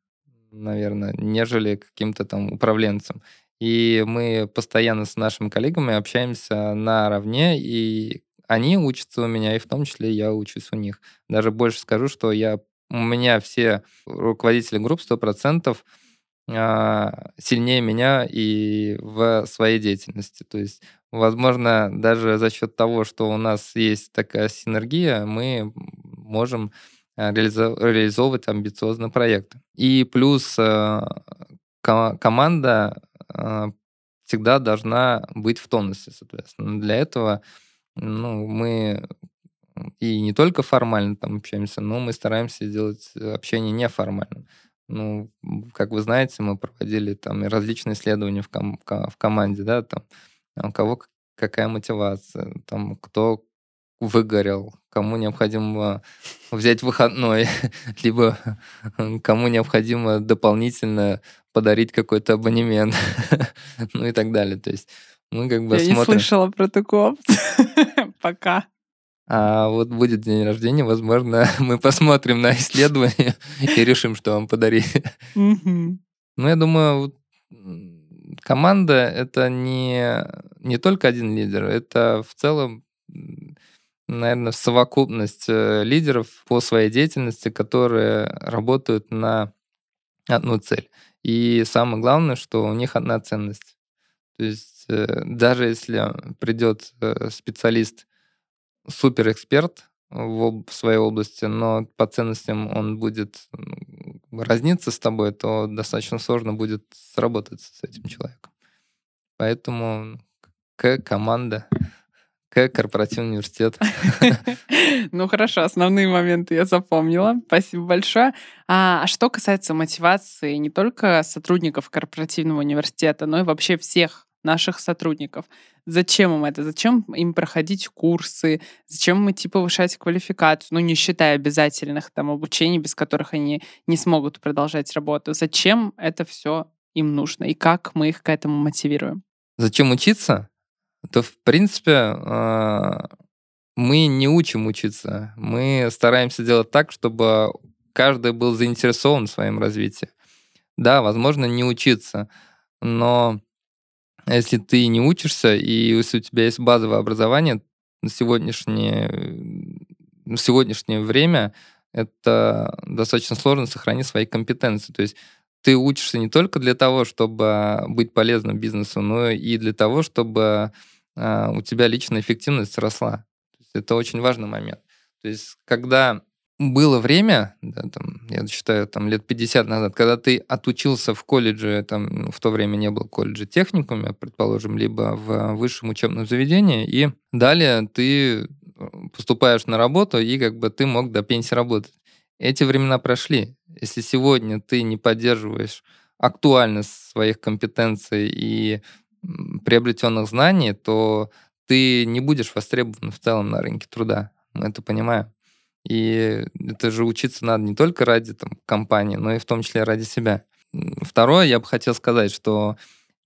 наверное, нежели каким-то там управленцем. И мы постоянно с нашими коллегами общаемся наравне, и они учатся у меня, и в том числе я учусь у них. Даже больше скажу, что я, у меня все руководители групп 100% а, сильнее меня и в своей деятельности. То есть, возможно, даже за счет того, что у нас есть такая синергия, мы можем а, реализовывать амбициозные проекты. И плюс а, команда всегда должна быть в тонусе, соответственно. Для этого ну, мы и не только формально там общаемся, но мы стараемся сделать общение неформальным. Ну, как вы знаете, мы проводили там различные исследования в, ком- в команде, да, там у кого какая мотивация, там кто выгорел, кому необходимо взять выходной, (laughs) либо кому необходимо дополнительно подарить какой-то абонемент, (laughs) ну и так далее. То есть мы как бы
Я
смотрим...
не слышала про такую опцию. (laughs) Пока.
А вот будет день рождения, возможно, (laughs) мы посмотрим на исследование и решим, что вам подарить. Ну, я думаю, команда — это не, не только один лидер, это в целом, наверное, совокупность э, лидеров по своей деятельности, которые работают на одну цель. И самое главное, что у них одна ценность. То есть э, даже если придет э, специалист, суперэксперт в, в своей области, но по ценностям он будет разниться с тобой, то достаточно сложно будет сработать с этим человеком. Поэтому К команда, К корпоративный университет. (laughs)
Ну хорошо, основные моменты я запомнила. Спасибо большое. А, а что касается мотивации не только сотрудников корпоративного университета, но и вообще всех наших сотрудников. Зачем им это? Зачем им проходить курсы? Зачем им идти повышать квалификацию? Ну, не считая обязательных там обучений, без которых они не смогут продолжать работу. Зачем это все им нужно? И как мы их к этому мотивируем?
Зачем учиться? То, в принципе, а, мы не учим учиться. Мы стараемся делать так, чтобы каждый был заинтересован в своем развитии. Да, возможно, не учиться, но а если ты не учишься, и если у тебя есть базовое образование, на сегодняшнее, на сегодняшнее время это достаточно сложно сохранить свои компетенции. То есть ты учишься не только для того, чтобы быть полезным бизнесу, но и для того, чтобы а, у тебя личная эффективность росла. это очень важный момент. То есть когда было время, да, там, я считаю, там лет 50 назад, когда ты отучился в колледже, там, ну, в то время не было колледжа техникуме, предположим, либо в высшем учебном заведении, и далее ты э, поступаешь на работу, и как бы ты мог до пенсии работать. Эти времена прошли. Если сегодня ты не поддерживаешь актуальность своих компетенций и приобретенных знаний, то ты не будешь востребован в целом на рынке труда. Мы это понимаем. И это же учиться надо не только ради там, компании, но и в том числе ради себя. Второе, я бы хотел сказать, что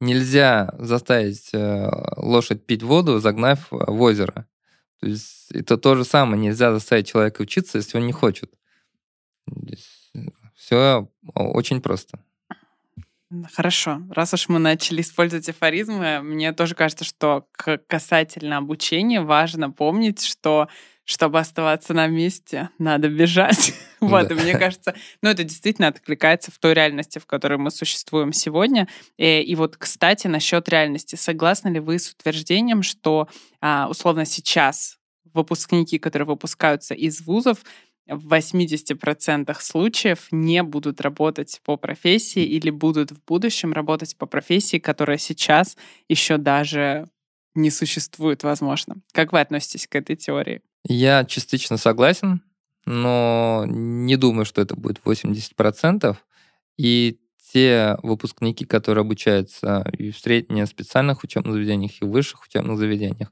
нельзя заставить э, лошадь пить воду, загнав в озеро. То есть это то же самое. Нельзя заставить человека учиться, если он не хочет. Все очень просто.
Хорошо. Раз уж мы начали использовать афоризмы, мне тоже кажется, что касательно обучения важно помнить, что чтобы оставаться на месте, надо бежать. (laughs) вот, да. и мне кажется, ну, это действительно откликается в той реальности, в которой мы существуем сегодня. И, э, и вот, кстати, насчет реальности. Согласны ли вы с утверждением, что, а, условно, сейчас выпускники, которые выпускаются из вузов, в 80% случаев не будут работать по профессии или будут в будущем работать по профессии, которая сейчас еще даже не существует, возможно. Как вы относитесь к этой теории?
Я частично согласен, но не думаю, что это будет 80%. И те выпускники, которые обучаются и в средних специальных учебных заведениях, и в высших учебных заведениях,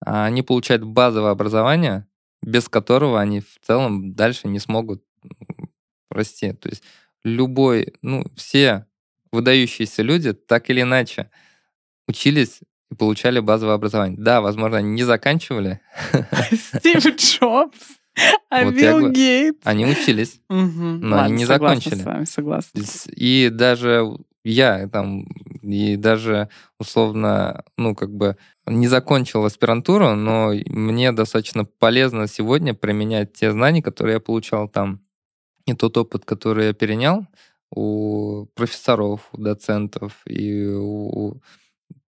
они получают базовое образование, без которого они в целом дальше не смогут расти. То есть любой, ну, все выдающиеся люди так или иначе учились и получали базовое образование. Да, возможно, они не заканчивали. (laughs)
Стив Джобс. А (laughs) вот Билл Гейтс.
Они учились, угу. но Ладно, они не закончили.
с вами, согласна.
И даже я там, и даже условно, ну, как бы не закончил аспирантуру, но мне достаточно полезно сегодня применять те знания, которые я получал там, и тот опыт, который я перенял у профессоров, у доцентов и у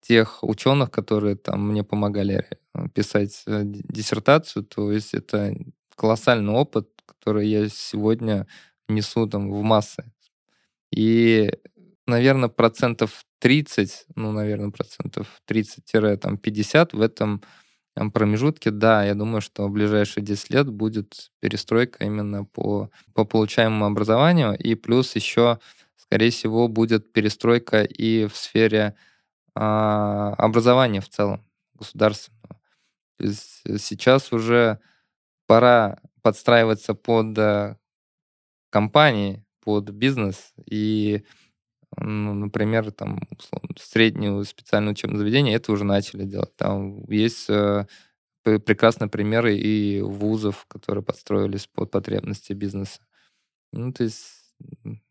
тех ученых, которые там мне помогали э, писать э, диссертацию, то есть это колоссальный опыт, который я сегодня несу там в массы. И, наверное, процентов 30, ну, наверное, процентов 30-50 в этом промежутке, да, я думаю, что в ближайшие 10 лет будет перестройка именно по, по получаемому образованию, и плюс еще, скорее всего, будет перестройка и в сфере образования в целом государственного. То есть э, сейчас уже пора подстраиваться под э, компании, под бизнес и, ну, например, там условно, специальное учебное заведение это уже начали делать. Там есть э, прекрасные примеры и вузов, которые подстроились под потребности бизнеса. Ну, то есть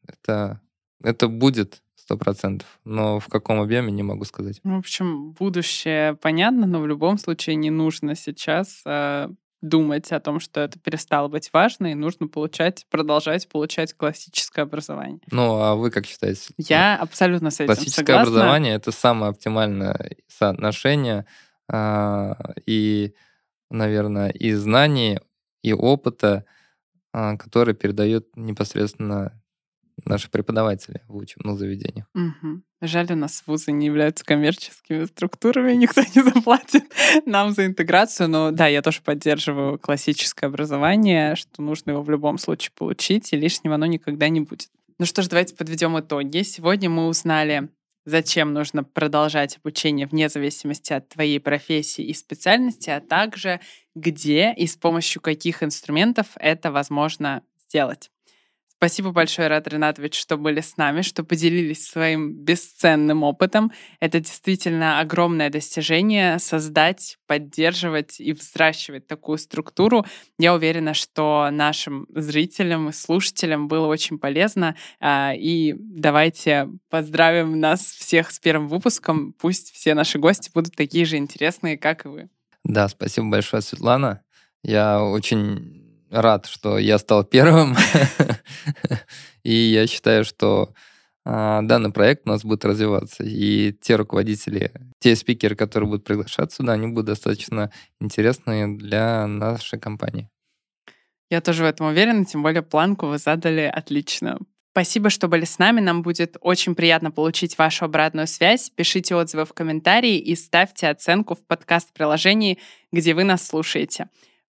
это, это будет сто процентов. Но в каком объеме, не могу сказать.
Ну, в общем, будущее понятно, но в любом случае не нужно сейчас э, думать о том, что это перестало быть важно, и нужно получать, продолжать получать классическое образование.
Ну, а вы как считаете?
Я абсолютно с этим
Классическое
согласна.
образование — это самое оптимальное соотношение э, и, наверное, и знаний, и опыта, э, который передает непосредственно наши преподаватели в учебных заведениях.
Угу. Жаль, у нас вузы не являются коммерческими структурами, (laughs) никто не заплатит нам за интеграцию. Но да, я тоже поддерживаю классическое образование, что нужно его в любом случае получить, и лишнего оно никогда не будет. Ну что ж, давайте подведем итоги. Сегодня мы узнали, зачем нужно продолжать обучение вне зависимости от твоей профессии и специальности, а также где и с помощью каких инструментов это возможно сделать. Спасибо большое, Рад Ринатович, что были с нами, что поделились своим бесценным опытом. Это действительно огромное достижение — создать, поддерживать и взращивать такую структуру. Я уверена, что нашим зрителям и слушателям было очень полезно. А, и давайте поздравим нас всех с первым выпуском. Пусть все наши гости будут такие же интересные, как и вы.
Да, спасибо большое, Светлана. Я очень рад, что я стал первым. (laughs) И я считаю, что а, данный проект у нас будет развиваться. И те руководители, те спикеры, которые будут приглашаться сюда, они будут достаточно интересны для нашей компании.
Я тоже в этом уверена, тем более планку вы задали отлично. Спасибо, что были с нами. Нам будет очень приятно получить вашу обратную связь. Пишите отзывы в комментарии и ставьте оценку в подкаст-приложении, где вы нас слушаете.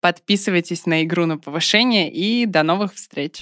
Подписывайтесь на игру на повышение и до новых встреч.